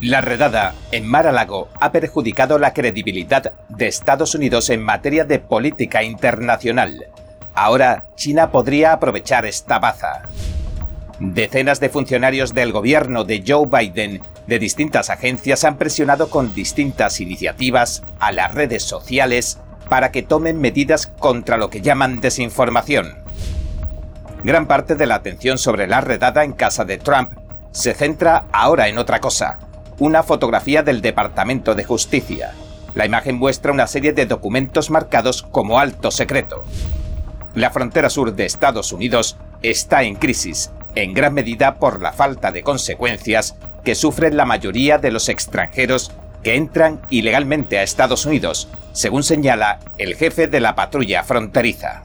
La redada en Mar-a-Lago ha perjudicado la credibilidad de Estados Unidos en materia de política internacional. Ahora China podría aprovechar esta baza. Decenas de funcionarios del gobierno de Joe Biden de distintas agencias han presionado con distintas iniciativas a las redes sociales para que tomen medidas contra lo que llaman desinformación. Gran parte de la atención sobre la redada en casa de Trump se centra ahora en otra cosa, una fotografía del Departamento de Justicia. La imagen muestra una serie de documentos marcados como alto secreto. La frontera sur de Estados Unidos está en crisis, en gran medida por la falta de consecuencias que sufren la mayoría de los extranjeros que entran ilegalmente a Estados Unidos, según señala el jefe de la patrulla fronteriza.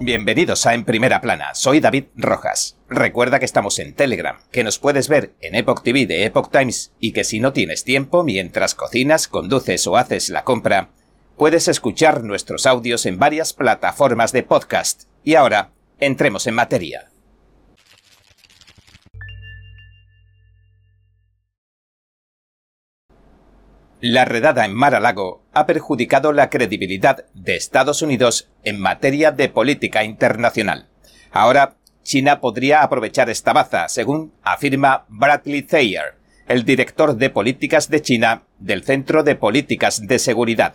Bienvenidos a En Primera Plana, soy David Rojas. Recuerda que estamos en Telegram, que nos puedes ver en Epoch TV de Epoch Times y que si no tienes tiempo mientras cocinas, conduces o haces la compra, puedes escuchar nuestros audios en varias plataformas de podcast. Y ahora, entremos en materia. La redada en Mar-a-Lago ha perjudicado la credibilidad de Estados Unidos en materia de política internacional. Ahora, China podría aprovechar esta baza, según afirma Bradley Thayer, el director de políticas de China del Centro de Políticas de Seguridad.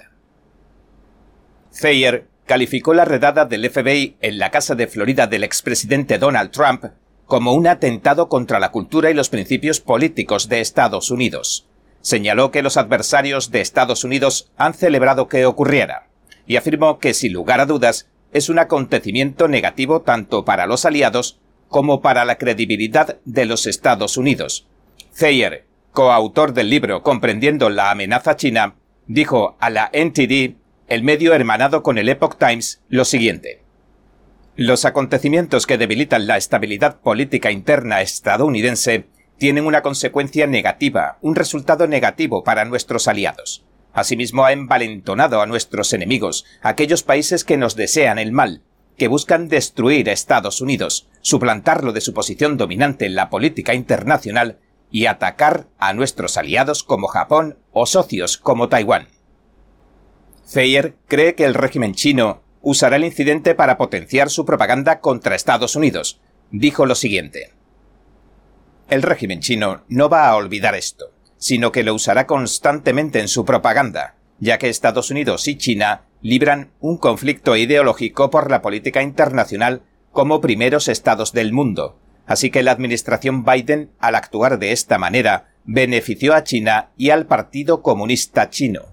Thayer calificó la redada del FBI en la casa de Florida del expresidente Donald Trump como un atentado contra la cultura y los principios políticos de Estados Unidos señaló que los adversarios de Estados Unidos han celebrado que ocurriera, y afirmó que sin lugar a dudas es un acontecimiento negativo tanto para los aliados como para la credibilidad de los Estados Unidos. Thayer, coautor del libro Comprendiendo la amenaza china, dijo a la NTD, el medio hermanado con el Epoch Times, lo siguiente. Los acontecimientos que debilitan la estabilidad política interna estadounidense tienen una consecuencia negativa, un resultado negativo para nuestros aliados. Asimismo, ha envalentonado a nuestros enemigos, aquellos países que nos desean el mal, que buscan destruir a Estados Unidos, suplantarlo de su posición dominante en la política internacional y atacar a nuestros aliados como Japón o socios como Taiwán. Thayer cree que el régimen chino usará el incidente para potenciar su propaganda contra Estados Unidos. Dijo lo siguiente. El régimen chino no va a olvidar esto, sino que lo usará constantemente en su propaganda, ya que Estados Unidos y China libran un conflicto ideológico por la política internacional como primeros estados del mundo. Así que la administración Biden, al actuar de esta manera, benefició a China y al Partido Comunista Chino.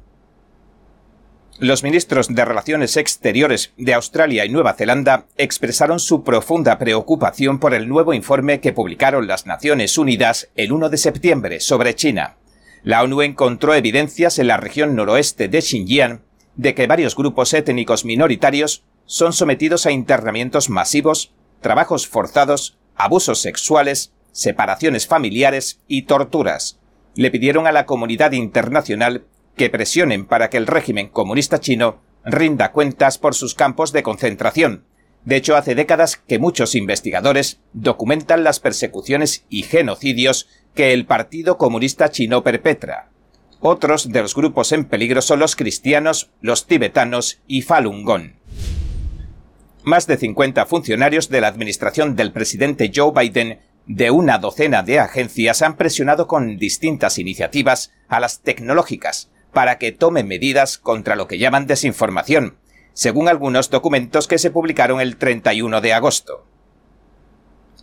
Los ministros de Relaciones Exteriores de Australia y Nueva Zelanda expresaron su profunda preocupación por el nuevo informe que publicaron las Naciones Unidas el 1 de septiembre sobre China. La ONU encontró evidencias en la región noroeste de Xinjiang de que varios grupos étnicos minoritarios son sometidos a internamientos masivos, trabajos forzados, abusos sexuales, separaciones familiares y torturas. Le pidieron a la comunidad internacional que presionen para que el régimen comunista chino rinda cuentas por sus campos de concentración. De hecho, hace décadas que muchos investigadores documentan las persecuciones y genocidios que el Partido Comunista Chino perpetra. Otros de los grupos en peligro son los cristianos, los tibetanos y Falun Gong. Más de 50 funcionarios de la administración del presidente Joe Biden de una docena de agencias han presionado con distintas iniciativas a las tecnológicas para que tome medidas contra lo que llaman desinformación, según algunos documentos que se publicaron el 31 de agosto.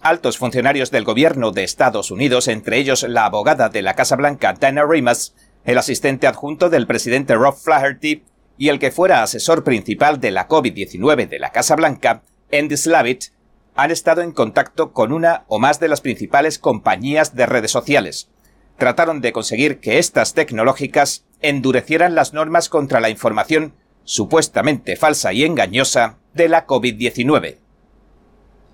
Altos funcionarios del gobierno de Estados Unidos, entre ellos la abogada de la Casa Blanca Dana Remus, el asistente adjunto del presidente Rob Flaherty y el que fuera asesor principal de la COVID-19 de la Casa Blanca, Andy Slavitt, han estado en contacto con una o más de las principales compañías de redes sociales. Trataron de conseguir que estas tecnológicas endurecieran las normas contra la información supuestamente falsa y engañosa de la COVID-19.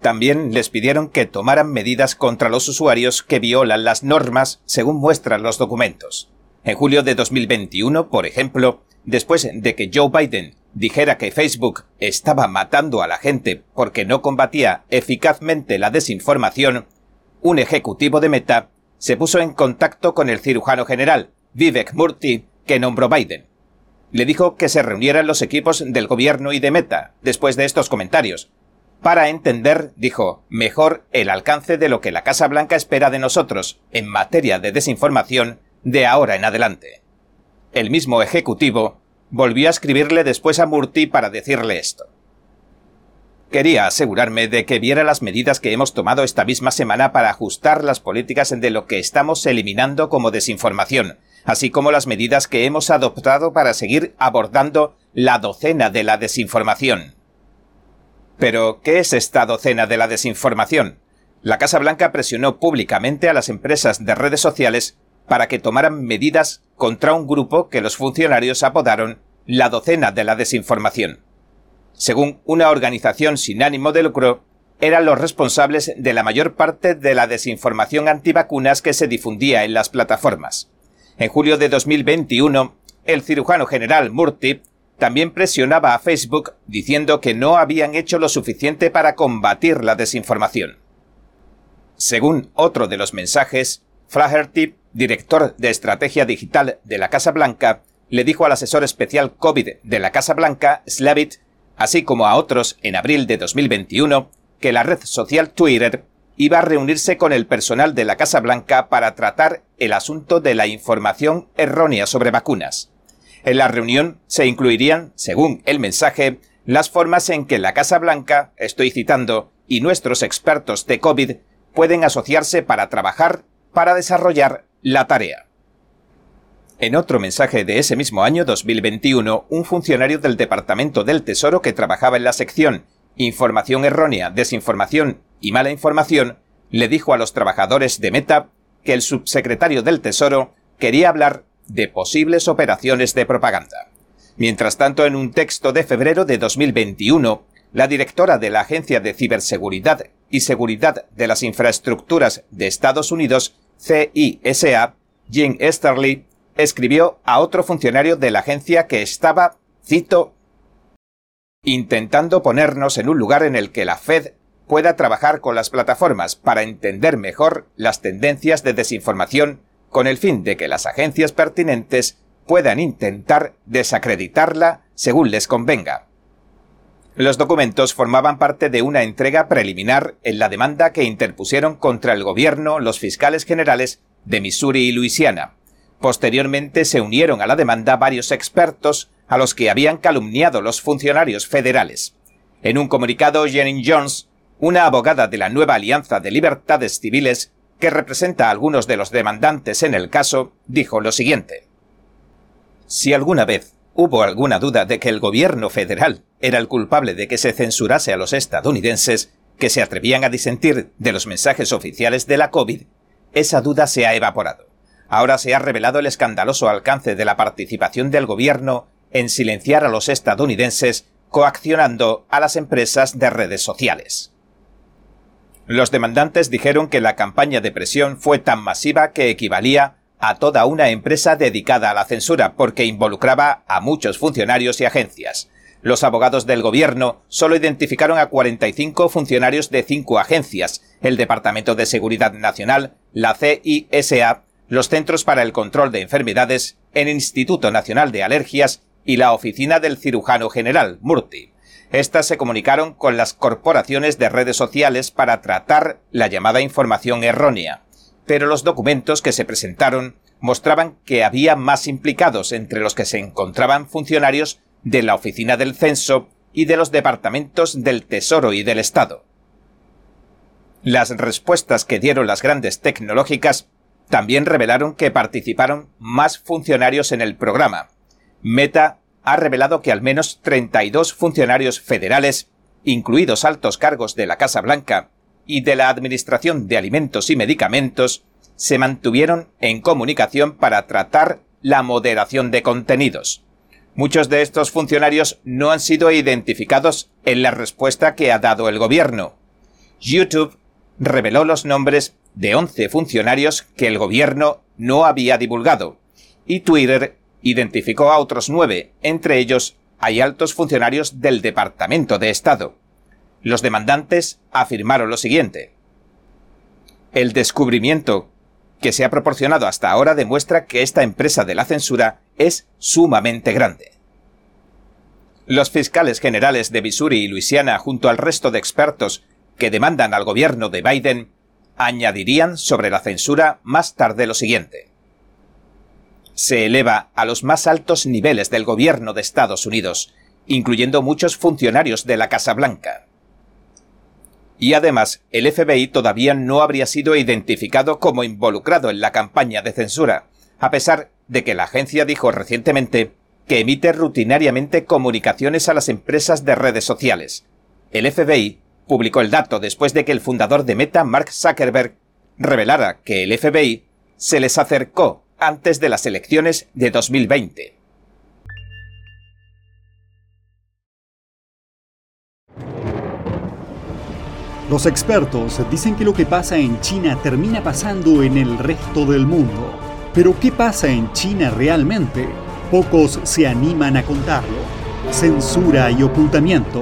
También les pidieron que tomaran medidas contra los usuarios que violan las normas según muestran los documentos. En julio de 2021, por ejemplo, después de que Joe Biden dijera que Facebook estaba matando a la gente porque no combatía eficazmente la desinformación, un ejecutivo de Meta se puso en contacto con el cirujano general, Vivek Murthy, que nombró Biden. Le dijo que se reunieran los equipos del gobierno y de Meta después de estos comentarios, para entender, dijo, mejor el alcance de lo que la Casa Blanca espera de nosotros en materia de desinformación de ahora en adelante. El mismo ejecutivo volvió a escribirle después a Murti para decirle esto. Quería asegurarme de que viera las medidas que hemos tomado esta misma semana para ajustar las políticas de lo que estamos eliminando como desinformación, así como las medidas que hemos adoptado para seguir abordando la docena de la desinformación. Pero, ¿qué es esta docena de la desinformación? La Casa Blanca presionó públicamente a las empresas de redes sociales para que tomaran medidas contra un grupo que los funcionarios apodaron la docena de la desinformación. Según una organización sin ánimo de lucro, eran los responsables de la mayor parte de la desinformación antivacunas que se difundía en las plataformas. En julio de 2021, el cirujano general Murty también presionaba a Facebook diciendo que no habían hecho lo suficiente para combatir la desinformación. Según otro de los mensajes, Flaherty, director de estrategia digital de la Casa Blanca, le dijo al asesor especial COVID de la Casa Blanca, Slavit, así como a otros en abril de 2021, que la red social Twitter iba a reunirse con el personal de la Casa Blanca para tratar el asunto de la información errónea sobre vacunas. En la reunión se incluirían, según el mensaje, las formas en que la Casa Blanca, estoy citando, y nuestros expertos de COVID pueden asociarse para trabajar para desarrollar la tarea. En otro mensaje de ese mismo año 2021, un funcionario del Departamento del Tesoro que trabajaba en la sección Información errónea, desinformación y mala información le dijo a los trabajadores de Meta que el subsecretario del Tesoro quería hablar de posibles operaciones de propaganda. Mientras tanto, en un texto de febrero de 2021, la directora de la Agencia de Ciberseguridad y Seguridad de las Infraestructuras de Estados Unidos, CISA, Jean Esterly, escribió a otro funcionario de la agencia que estaba, cito, intentando ponernos en un lugar en el que la Fed pueda trabajar con las plataformas para entender mejor las tendencias de desinformación con el fin de que las agencias pertinentes puedan intentar desacreditarla según les convenga. Los documentos formaban parte de una entrega preliminar en la demanda que interpusieron contra el gobierno los fiscales generales de Missouri y Luisiana. Posteriormente se unieron a la demanda varios expertos a los que habían calumniado los funcionarios federales. En un comunicado, Jenny Jones, una abogada de la nueva Alianza de Libertades Civiles, que representa a algunos de los demandantes en el caso, dijo lo siguiente. Si alguna vez hubo alguna duda de que el gobierno federal era el culpable de que se censurase a los estadounidenses que se atrevían a disentir de los mensajes oficiales de la COVID, esa duda se ha evaporado. Ahora se ha revelado el escandaloso alcance de la participación del gobierno en silenciar a los estadounidenses coaccionando a las empresas de redes sociales. Los demandantes dijeron que la campaña de presión fue tan masiva que equivalía a toda una empresa dedicada a la censura porque involucraba a muchos funcionarios y agencias. Los abogados del gobierno solo identificaron a 45 funcionarios de cinco agencias, el Departamento de Seguridad Nacional, la CISA, los Centros para el Control de Enfermedades, el Instituto Nacional de Alergias y la Oficina del Cirujano General, Murti. Estas se comunicaron con las corporaciones de redes sociales para tratar la llamada información errónea, pero los documentos que se presentaron mostraban que había más implicados entre los que se encontraban funcionarios de la Oficina del Censo y de los departamentos del Tesoro y del Estado. Las respuestas que dieron las grandes tecnológicas también revelaron que participaron más funcionarios en el programa. Meta ha revelado que al menos 32 funcionarios federales, incluidos altos cargos de la Casa Blanca y de la Administración de Alimentos y Medicamentos, se mantuvieron en comunicación para tratar la moderación de contenidos. Muchos de estos funcionarios no han sido identificados en la respuesta que ha dado el gobierno. YouTube reveló los nombres de 11 funcionarios que el gobierno no había divulgado, y Twitter identificó a otros nueve, entre ellos hay altos funcionarios del Departamento de Estado. Los demandantes afirmaron lo siguiente. El descubrimiento que se ha proporcionado hasta ahora demuestra que esta empresa de la censura es sumamente grande. Los fiscales generales de Missouri y Luisiana, junto al resto de expertos que demandan al gobierno de Biden, añadirían sobre la censura más tarde lo siguiente. Se eleva a los más altos niveles del gobierno de Estados Unidos, incluyendo muchos funcionarios de la Casa Blanca. Y además, el FBI todavía no habría sido identificado como involucrado en la campaña de censura, a pesar de que la agencia dijo recientemente que emite rutinariamente comunicaciones a las empresas de redes sociales. El FBI publicó el dato después de que el fundador de Meta, Mark Zuckerberg, revelara que el FBI se les acercó antes de las elecciones de 2020. Los expertos dicen que lo que pasa en China termina pasando en el resto del mundo. Pero ¿qué pasa en China realmente? Pocos se animan a contarlo. Censura y ocultamiento,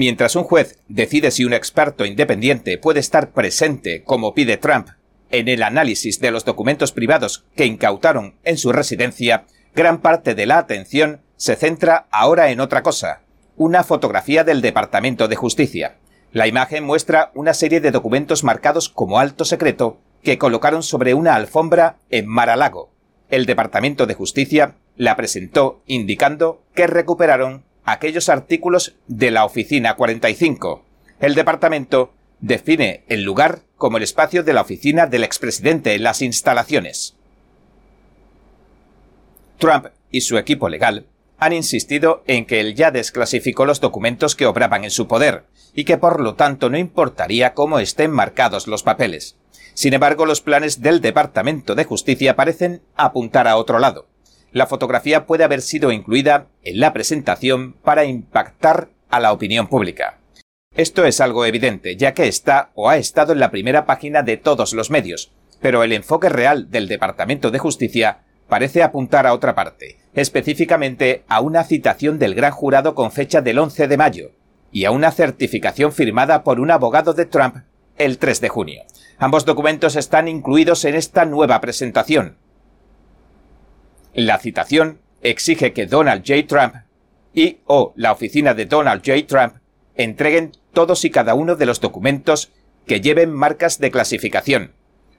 Mientras un juez decide si un experto independiente puede estar presente, como pide Trump, en el análisis de los documentos privados que incautaron en su residencia, gran parte de la atención se centra ahora en otra cosa, una fotografía del Departamento de Justicia. La imagen muestra una serie de documentos marcados como alto secreto que colocaron sobre una alfombra en Mar-a-Lago. El Departamento de Justicia la presentó indicando que recuperaron aquellos artículos de la Oficina 45. El departamento define el lugar como el espacio de la oficina del expresidente en las instalaciones. Trump y su equipo legal han insistido en que él ya desclasificó los documentos que obraban en su poder, y que por lo tanto no importaría cómo estén marcados los papeles. Sin embargo, los planes del Departamento de Justicia parecen apuntar a otro lado la fotografía puede haber sido incluida en la presentación para impactar a la opinión pública. Esto es algo evidente, ya que está o ha estado en la primera página de todos los medios, pero el enfoque real del Departamento de Justicia parece apuntar a otra parte, específicamente a una citación del gran jurado con fecha del 11 de mayo, y a una certificación firmada por un abogado de Trump el 3 de junio. Ambos documentos están incluidos en esta nueva presentación, la citación exige que Donald J. Trump y o la oficina de Donald J. Trump entreguen todos y cada uno de los documentos que lleven marcas de clasificación.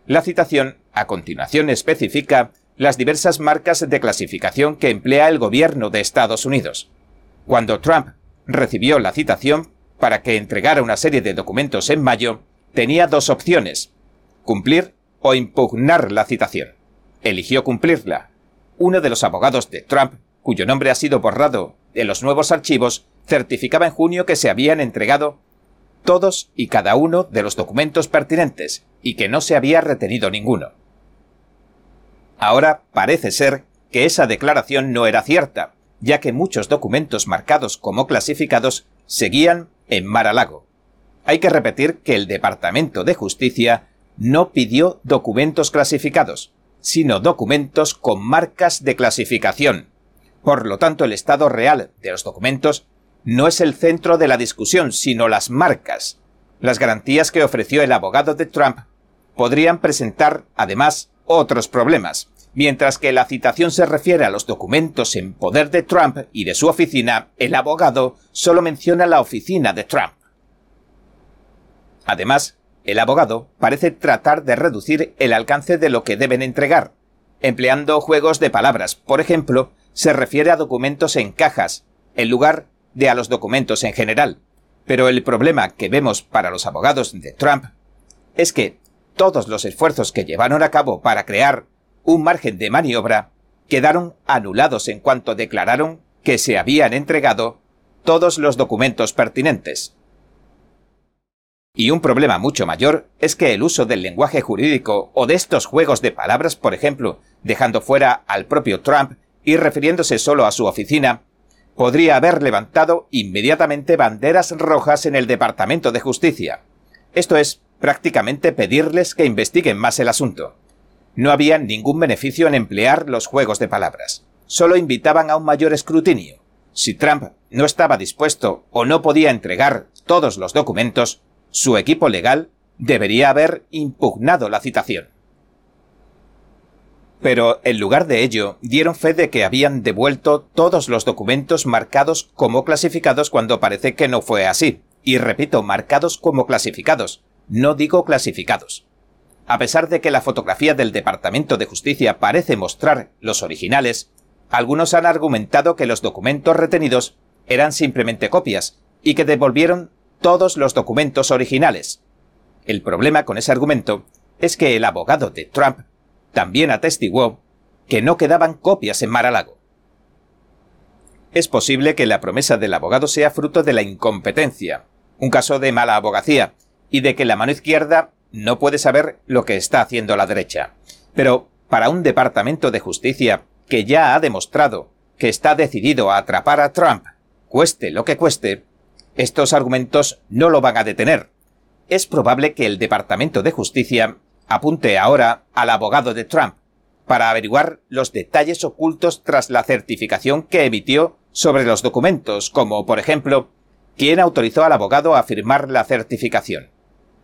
La citación, a continuación, especifica las diversas marcas de clasificación que emplea el gobierno de Estados Unidos. Cuando Trump recibió la citación para que entregara una serie de documentos en mayo, tenía dos opciones, cumplir o impugnar la citación. Eligió cumplirla, uno de los abogados de Trump, cuyo nombre ha sido borrado de los nuevos archivos, certificaba en junio que se habían entregado todos y cada uno de los documentos pertinentes y que no se había retenido ninguno. Ahora parece ser que esa declaración no era cierta, ya que muchos documentos marcados como clasificados seguían en Mar-a-Lago. Hay que repetir que el Departamento de Justicia no pidió documentos clasificados, sino documentos con marcas de clasificación. Por lo tanto, el estado real de los documentos no es el centro de la discusión, sino las marcas. Las garantías que ofreció el abogado de Trump podrían presentar, además, otros problemas. Mientras que la citación se refiere a los documentos en poder de Trump y de su oficina, el abogado solo menciona la oficina de Trump. Además, el abogado parece tratar de reducir el alcance de lo que deben entregar, empleando juegos de palabras. Por ejemplo, se refiere a documentos en cajas, en lugar de a los documentos en general. Pero el problema que vemos para los abogados de Trump es que todos los esfuerzos que llevaron a cabo para crear un margen de maniobra quedaron anulados en cuanto declararon que se habían entregado todos los documentos pertinentes. Y un problema mucho mayor es que el uso del lenguaje jurídico o de estos juegos de palabras, por ejemplo, dejando fuera al propio Trump y refiriéndose solo a su oficina, podría haber levantado inmediatamente banderas rojas en el Departamento de Justicia. Esto es, prácticamente pedirles que investiguen más el asunto. No había ningún beneficio en emplear los juegos de palabras. Solo invitaban a un mayor escrutinio. Si Trump no estaba dispuesto o no podía entregar todos los documentos, su equipo legal debería haber impugnado la citación. Pero en lugar de ello, dieron fe de que habían devuelto todos los documentos marcados como clasificados cuando parece que no fue así. Y repito, marcados como clasificados, no digo clasificados. A pesar de que la fotografía del Departamento de Justicia parece mostrar los originales, algunos han argumentado que los documentos retenidos eran simplemente copias y que devolvieron todos los documentos originales. El problema con ese argumento es que el abogado de Trump también atestiguó que no quedaban copias en Mar-a-Lago. Es posible que la promesa del abogado sea fruto de la incompetencia, un caso de mala abogacía, y de que la mano izquierda no puede saber lo que está haciendo la derecha. Pero para un departamento de justicia que ya ha demostrado que está decidido a atrapar a Trump, cueste lo que cueste, estos argumentos no lo van a detener. Es probable que el Departamento de Justicia apunte ahora al abogado de Trump para averiguar los detalles ocultos tras la certificación que emitió sobre los documentos, como por ejemplo, quién autorizó al abogado a firmar la certificación,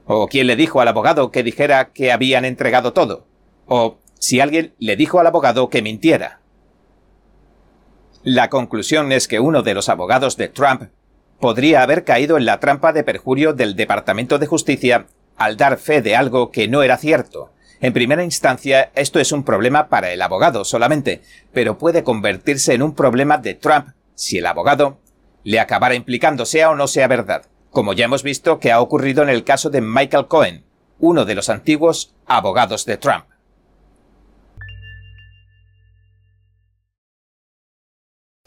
o quién le dijo al abogado que dijera que habían entregado todo, o si alguien le dijo al abogado que mintiera. La conclusión es que uno de los abogados de Trump podría haber caído en la trampa de perjurio del Departamento de Justicia al dar fe de algo que no era cierto. En primera instancia, esto es un problema para el abogado solamente, pero puede convertirse en un problema de Trump si el abogado le acabara implicando sea o no sea verdad, como ya hemos visto que ha ocurrido en el caso de Michael Cohen, uno de los antiguos abogados de Trump.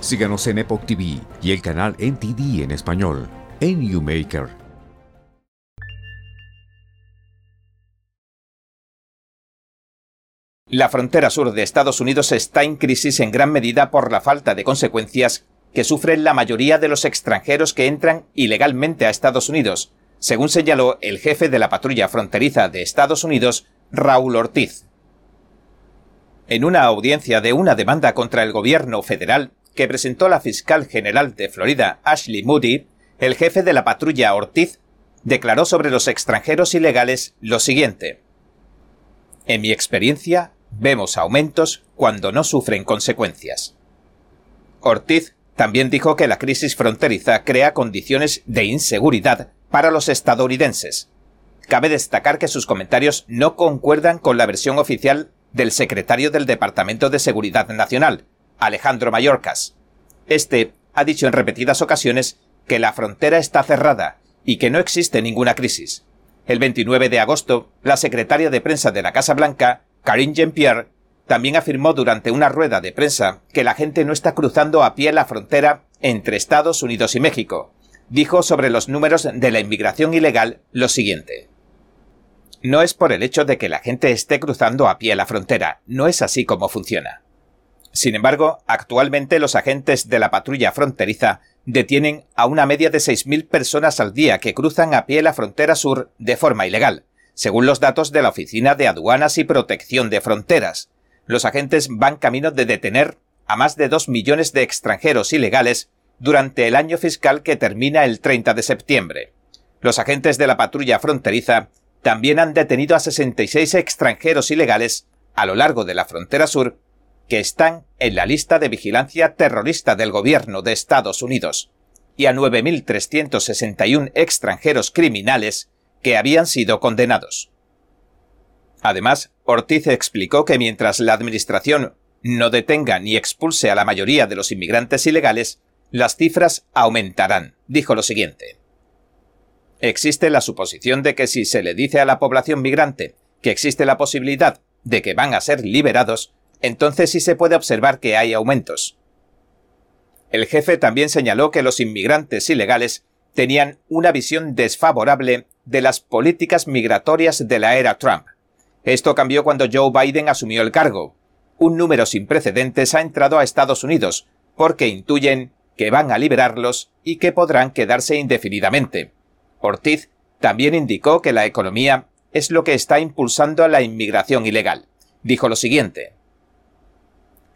Síganos en Epoch TV y el canal NTD en español, en YouMaker. La frontera sur de Estados Unidos está en crisis en gran medida por la falta de consecuencias que sufren la mayoría de los extranjeros que entran ilegalmente a Estados Unidos, según señaló el jefe de la patrulla fronteriza de Estados Unidos, Raúl Ortiz. En una audiencia de una demanda contra el gobierno federal que presentó la fiscal general de Florida, Ashley Moody, el jefe de la patrulla Ortiz declaró sobre los extranjeros ilegales lo siguiente. En mi experiencia, vemos aumentos cuando no sufren consecuencias. Ortiz también dijo que la crisis fronteriza crea condiciones de inseguridad para los estadounidenses. Cabe destacar que sus comentarios no concuerdan con la versión oficial del secretario del Departamento de Seguridad Nacional, Alejandro Mayorkas. Este ha dicho en repetidas ocasiones que la frontera está cerrada y que no existe ninguna crisis. El 29 de agosto, la secretaria de prensa de la Casa Blanca Karine Jean-Pierre también afirmó durante una rueda de prensa que la gente no está cruzando a pie la frontera entre Estados Unidos y México. Dijo sobre los números de la inmigración ilegal lo siguiente. No es por el hecho de que la gente esté cruzando a pie la frontera, no es así como funciona. Sin embargo, actualmente los agentes de la patrulla fronteriza detienen a una media de 6.000 personas al día que cruzan a pie la frontera sur de forma ilegal, según los datos de la Oficina de Aduanas y Protección de Fronteras, los agentes van camino de detener a más de dos millones de extranjeros ilegales durante el año fiscal que termina el 30 de septiembre. Los agentes de la patrulla fronteriza también han detenido a 66 extranjeros ilegales a lo largo de la frontera sur que están en la lista de vigilancia terrorista del gobierno de Estados Unidos y a 9.361 extranjeros criminales que habían sido condenados. Además, Ortiz explicó que mientras la Administración no detenga ni expulse a la mayoría de los inmigrantes ilegales, las cifras aumentarán. Dijo lo siguiente. Existe la suposición de que si se le dice a la población migrante que existe la posibilidad de que van a ser liberados, entonces sí se puede observar que hay aumentos. El jefe también señaló que los inmigrantes ilegales tenían una visión desfavorable de las políticas migratorias de la era Trump. Esto cambió cuando Joe Biden asumió el cargo. Un número sin precedentes ha entrado a Estados Unidos, porque intuyen que van a liberarlos y que podrán quedarse indefinidamente. Ortiz también indicó que la economía es lo que está impulsando la inmigración ilegal. Dijo lo siguiente.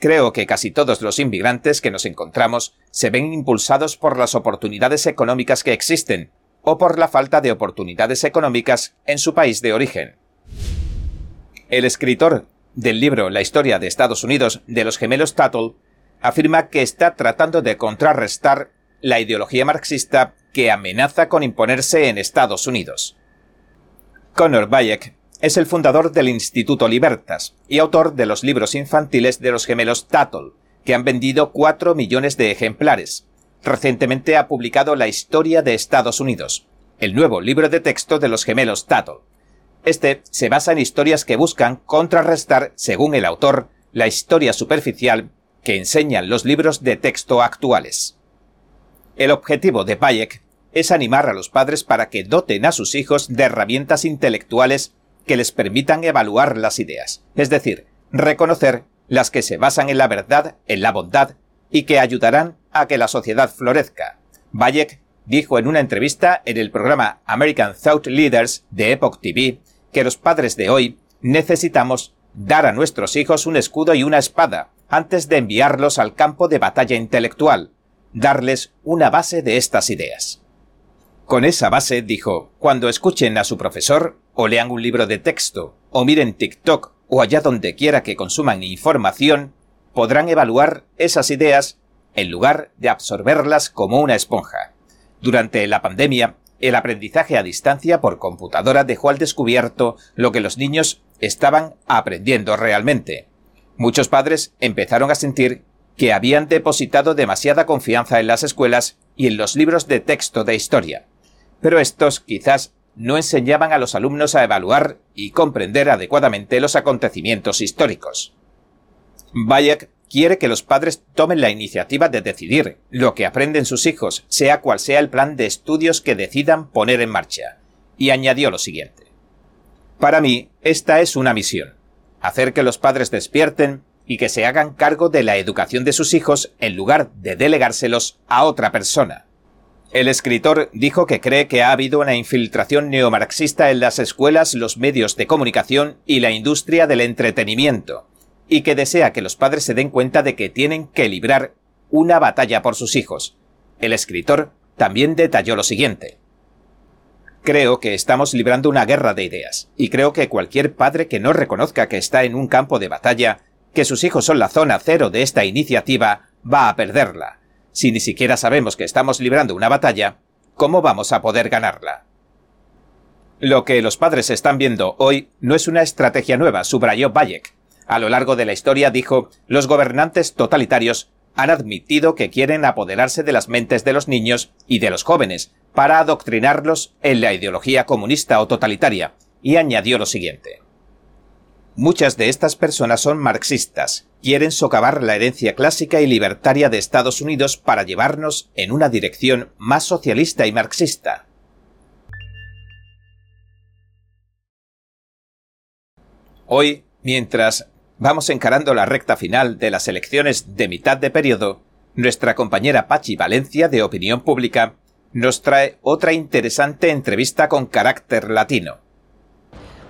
Creo que casi todos los inmigrantes que nos encontramos se ven impulsados por las oportunidades económicas que existen o por la falta de oportunidades económicas en su país de origen. El escritor del libro La historia de Estados Unidos de los gemelos Tuttle afirma que está tratando de contrarrestar la ideología marxista que amenaza con imponerse en Estados Unidos. Connor Bayek es el fundador del Instituto Libertas y autor de los libros infantiles de los gemelos Tuttle, que han vendido 4 millones de ejemplares. Recientemente ha publicado La Historia de Estados Unidos, el nuevo libro de texto de los gemelos Tuttle. Este se basa en historias que buscan contrarrestar, según el autor, la historia superficial que enseñan los libros de texto actuales. El objetivo de Bayek es animar a los padres para que doten a sus hijos de herramientas intelectuales que les permitan evaluar las ideas, es decir, reconocer las que se basan en la verdad, en la bondad, y que ayudarán a que la sociedad florezca. Bayek dijo en una entrevista en el programa American Thought Leaders de Epoch TV que los padres de hoy necesitamos dar a nuestros hijos un escudo y una espada antes de enviarlos al campo de batalla intelectual, darles una base de estas ideas. Con esa base, dijo, cuando escuchen a su profesor, o lean un libro de texto, o miren TikTok, o allá donde quiera que consuman información, podrán evaluar esas ideas en lugar de absorberlas como una esponja. Durante la pandemia, el aprendizaje a distancia por computadora dejó al descubierto lo que los niños estaban aprendiendo realmente. Muchos padres empezaron a sentir que habían depositado demasiada confianza en las escuelas y en los libros de texto de historia. Pero estos quizás no enseñaban a los alumnos a evaluar y comprender adecuadamente los acontecimientos históricos. Bayek quiere que los padres tomen la iniciativa de decidir lo que aprenden sus hijos, sea cual sea el plan de estudios que decidan poner en marcha. Y añadió lo siguiente. Para mí, esta es una misión. Hacer que los padres despierten y que se hagan cargo de la educación de sus hijos en lugar de delegárselos a otra persona. El escritor dijo que cree que ha habido una infiltración neomarxista en las escuelas, los medios de comunicación y la industria del entretenimiento, y que desea que los padres se den cuenta de que tienen que librar una batalla por sus hijos. El escritor también detalló lo siguiente. Creo que estamos librando una guerra de ideas, y creo que cualquier padre que no reconozca que está en un campo de batalla, que sus hijos son la zona cero de esta iniciativa, va a perderla si ni siquiera sabemos que estamos librando una batalla, ¿cómo vamos a poder ganarla? Lo que los padres están viendo hoy no es una estrategia nueva, subrayó Bayek. A lo largo de la historia dijo, los gobernantes totalitarios han admitido que quieren apoderarse de las mentes de los niños y de los jóvenes para adoctrinarlos en la ideología comunista o totalitaria, y añadió lo siguiente. Muchas de estas personas son marxistas, quieren socavar la herencia clásica y libertaria de Estados Unidos para llevarnos en una dirección más socialista y marxista. Hoy, mientras vamos encarando la recta final de las elecciones de mitad de periodo, nuestra compañera Pachi Valencia de Opinión Pública nos trae otra interesante entrevista con carácter latino.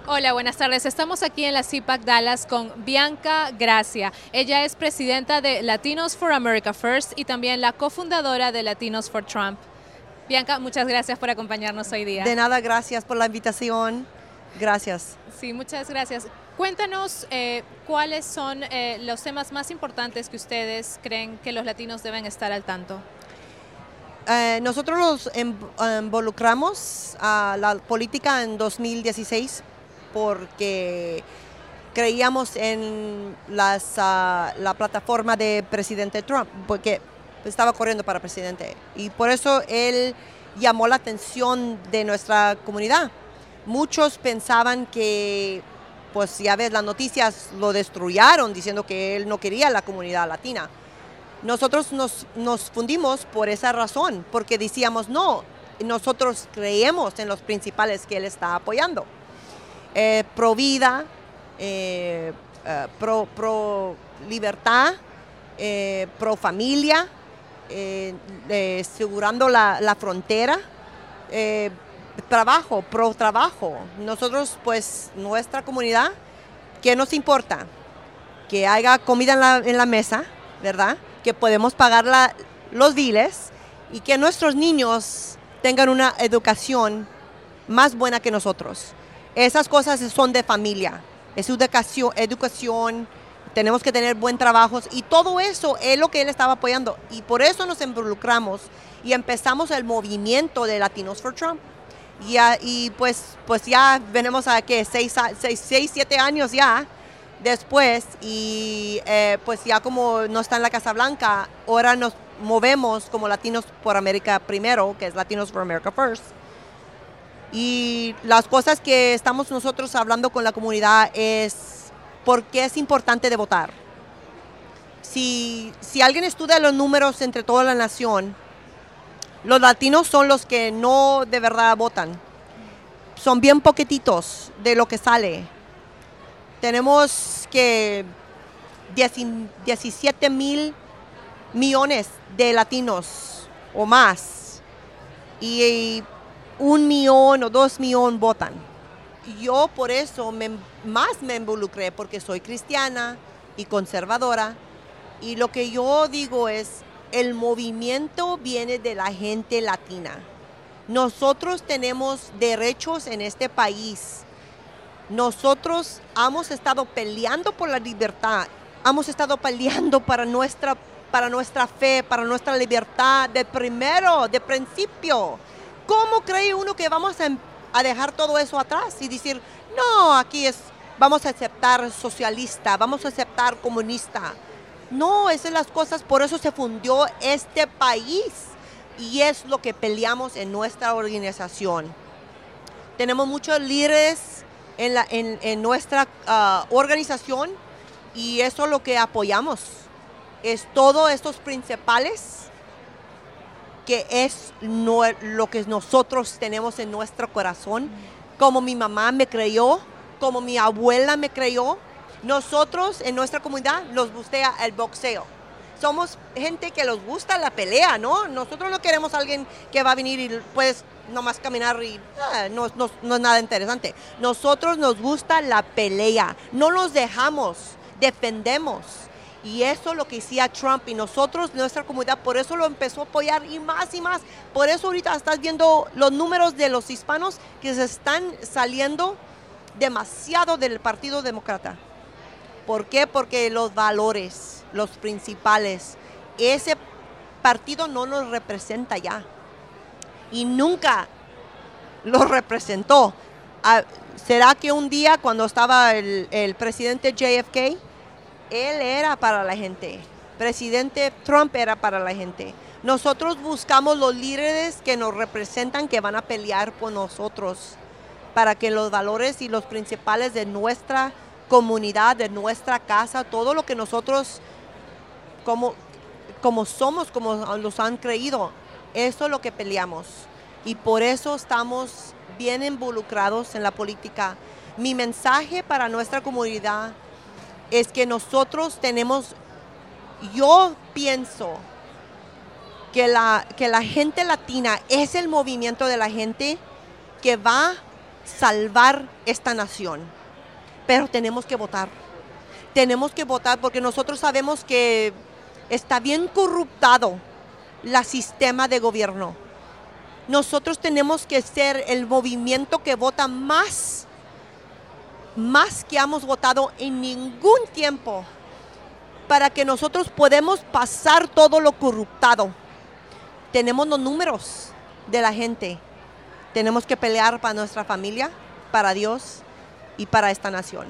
Hola, buenas tardes. Estamos aquí en la CIPAC Dallas con Bianca Gracia. Ella es presidenta de Latinos for America First y también la cofundadora de Latinos for Trump. Bianca, muchas gracias por acompañarnos hoy día. De nada, gracias por la invitación. Gracias. Sí, muchas gracias. Cuéntanos eh, cuáles son eh, los temas más importantes que ustedes creen que los latinos deben estar al tanto. Eh, nosotros los involucramos a la política en 2016 porque creíamos en las, ah, la plataforma de presidente Trump, porque estaba corriendo para presidente. Y por eso él llamó la atención de nuestra comunidad. Muchos pensaban que, pues ya ves, las noticias lo destruyeron diciendo que él no quería la comunidad latina. Nosotros nos, nos fundimos por esa razón, porque decíamos, no, nosotros creemos en los principales que él está apoyando. Eh, pro vida, eh, eh, pro, pro, libertad, pro familia, asegurando la, la frontera, trabajo, pro trabajo. Nosotros, pues, nuestra comunidad, ¿qué nos importa? Que haya comida en la, mesa, ¿verdad? Que podemos pagar los biles y que nuestros niños tengan una educación más buena que nosotros. Esas cosas son de familia, es educación, tenemos que tener buen trabajo y todo eso es lo que él estaba apoyando y por eso nos involucramos y empezamos el movimiento de Latinos for Trump. Y, y pues, pues ya venimos a que seis, seis, siete años ya después y eh, pues ya como no está en la Casa Blanca, ahora nos movemos como Latinos por América primero, que es Latinos for America First. Y las cosas que estamos nosotros hablando con la comunidad es por qué es importante de votar. Si, si alguien estudia los números entre toda la nación, los latinos son los que no de verdad votan. Son bien poquititos de lo que sale. Tenemos que 17 mil millones de latinos o más y un millón o dos millones votan. Yo por eso más me involucré porque soy cristiana y conservadora y lo que yo digo es el movimiento viene de la gente latina. Nosotros tenemos derechos en este país. Nosotros hemos estado peleando por la libertad, hemos estado peleando para nuestra para nuestra fe, para nuestra libertad, de primero, de principio. ¿Cómo cree uno que vamos a, dejar todo eso atrás y decir, no, aquí es, vamos a aceptar socialista, vamos a aceptar comunista? No, esas son las cosas, por eso se fundió este país y es lo que peleamos en nuestra organización. Tenemos muchos líderes en, nuestra ah, organización y eso es lo que apoyamos es todos estos principales que es lo que nosotros tenemos en nuestro corazón, como mi mamá me creyó, como mi abuela me creyó. Nosotros en nuestra comunidad nos gusta el boxeo. Somos gente que nos gusta la pelea, ¿no? Nosotros no queremos a alguien que va a venir y puedes nomás caminar y ah, no, no es nada interesante. Nosotros nos gusta la pelea, no nos dejamos, defendemos. Y eso es lo que hacía Trump y nosotros, nuestra comunidad, por eso lo empezó a apoyar y más y más. Por eso ahorita estás viendo los números de los hispanos que se están saliendo demasiado del Partido Demócrata. ¿Por qué? Porque los valores, los principales, ese partido no nos representa ya. Y nunca lo representó. Ah, ¿Será que un día cuando estaba el presidente JFK, él era para la gente. Presidente Trump era para la gente. Nosotros buscamos los líderes que nos representan, que van a pelear por nosotros, para que los valores y los principales de nuestra comunidad, de nuestra casa, todo lo que nosotros como, como somos, como los han creído, eso es lo que peleamos. Y por eso estamos bien involucrados en la política. Mi mensaje para nuestra comunidad es que nosotros tenemos, yo pienso que la, que la gente latina es el movimiento de la gente que va a salvar esta nación. Pero tenemos que votar. Tenemos que votar porque nosotros sabemos que está bien corruptado el sistema de gobierno. Nosotros tenemos que ser el movimiento que vota más más que hemos votado en ningún tiempo para que nosotros podamos pasar todo lo corruptado. Tenemos los números de la gente. Tenemos que pelear para nuestra familia, para Dios, y para esta nación.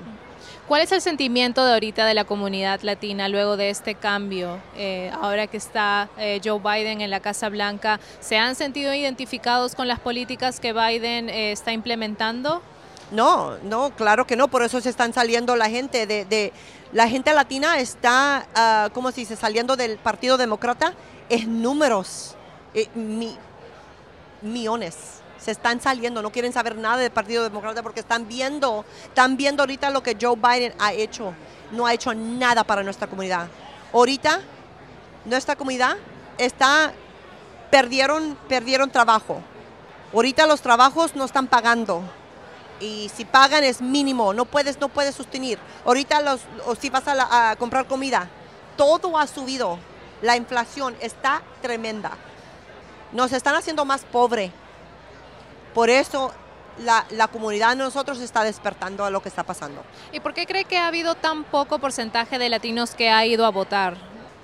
¿Cuál es el sentimiento de ahorita de la comunidad latina luego de este cambio? Eh, ahora que está eh, Joe Biden en la Casa Blanca, ¿se han sentido identificados con las políticas que Biden eh, está implementando? No, no, claro que no, por eso se están saliendo la gente de, la gente latina está, uh, ¿cómo se dice?, saliendo del Partido Demócrata en números, millones se están saliendo, no quieren saber nada del Partido Demócrata porque están viendo, están viendo ahorita lo que Joe Biden ha hecho. No ha hecho nada para nuestra comunidad. Ahorita nuestra comunidad está perdieron perdieron trabajo. Ahorita los trabajos no están pagando. Y si pagan es mínimo, no puedes no puedes sostener. Ahorita los o si vas a, a comprar comida, todo ha subido. La inflación está tremenda. Nos están haciendo más pobre por eso la, comunidad de nosotros está despertando a lo que está pasando. ¿Y por qué cree que ha habido tan poco porcentaje de latinos que ha ido a votar?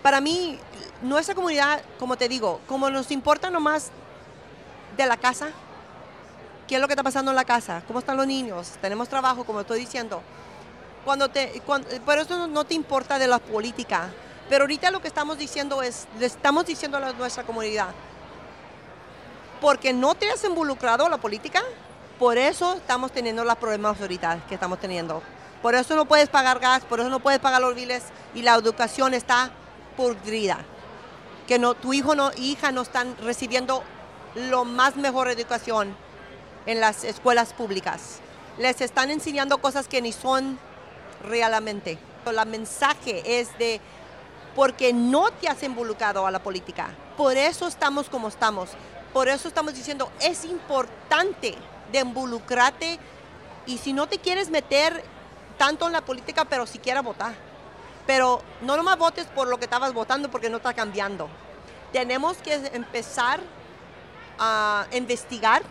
Para mí, nuestra comunidad, como te digo, como nos importa nomás de la casa, qué es lo que está pasando en la casa, cómo están los niños, tenemos trabajo, como estoy diciendo. Cuando te, por eso no, te importa de la política. Pero ahorita lo que estamos diciendo es, le estamos diciendo a nuestra comunidad, porque no te has involucrado en la política, por eso estamos teniendo los problemas ahorita que estamos teniendo. Por eso no puedes pagar gas, por eso no puedes pagar los biles y la educación está podrida. Que no, tu hijo no, hija no están recibiendo lo más mejor educación en las escuelas públicas. Les están enseñando cosas que ni son realmente. El mensaje es de porque no te has involucrado a la política. Por eso estamos como estamos. Por eso estamos diciendo, es importante de involucrarte y si no te quieres meter tanto en la política, pero siquiera votar. Pero no nomás votes por lo que estabas votando porque no está cambiando. Tenemos que empezar a investigar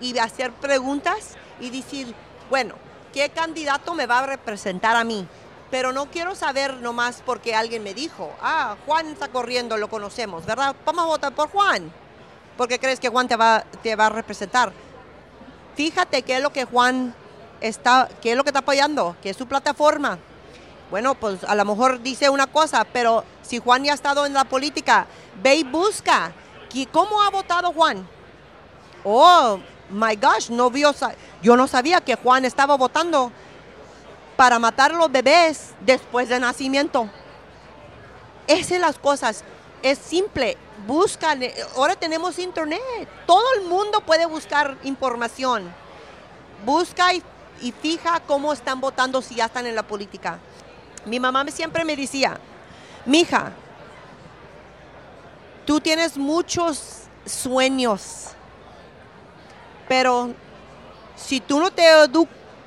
y hacer preguntas y decir, bueno, ¿qué candidato me va a representar a mí? Pero no quiero saber nomás porque alguien me dijo, ah, Juan está corriendo, lo conocemos, ¿verdad? Vamos a votar por Juan. ¿Por qué crees que Juan te va, te va a representar? Fíjate qué es lo que Juan está, qué es lo que está apoyando, qué es su plataforma. Bueno, pues a lo mejor dice una cosa, pero si Juan ya ha estado en la política, ve y busca. ¿Cómo ha votado Juan? Oh, my gosh, no vio, yo no sabía que Juan estaba votando para matar a los bebés después de nacimiento. Esas las cosas. Es simple buscan, eh, ahora tenemos internet, todo el mundo puede buscar información. Busca y, fija cómo están votando si ya están en la política. Mi mamá siempre me decía, mija, tú tienes muchos sueños, pero si tú no te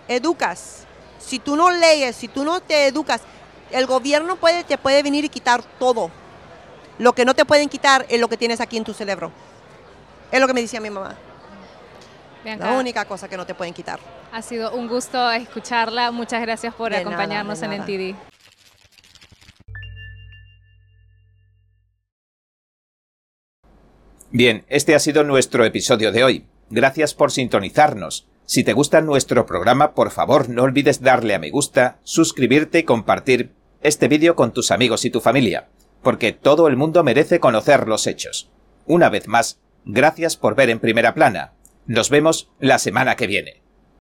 educas, si tú no lees, si tú no te educas, el gobierno puede, te puede venir y quitar todo lo que no te pueden quitar es lo que tienes aquí en tu cerebro. Es lo que me decía mi mamá. la única cosa que no te pueden quitar. Ha sido un gusto escucharla. Muchas gracias por acompañarnos en NTD. Bien, este ha sido nuestro episodio de hoy. Gracias por sintonizarnos. Si te gusta nuestro programa, por favor no olvides darle a me gusta, suscribirte y compartir este vídeo con tus amigos y tu familia porque todo el mundo merece conocer los hechos. Una vez más, gracias por ver en primera plana. Nos vemos la semana que viene.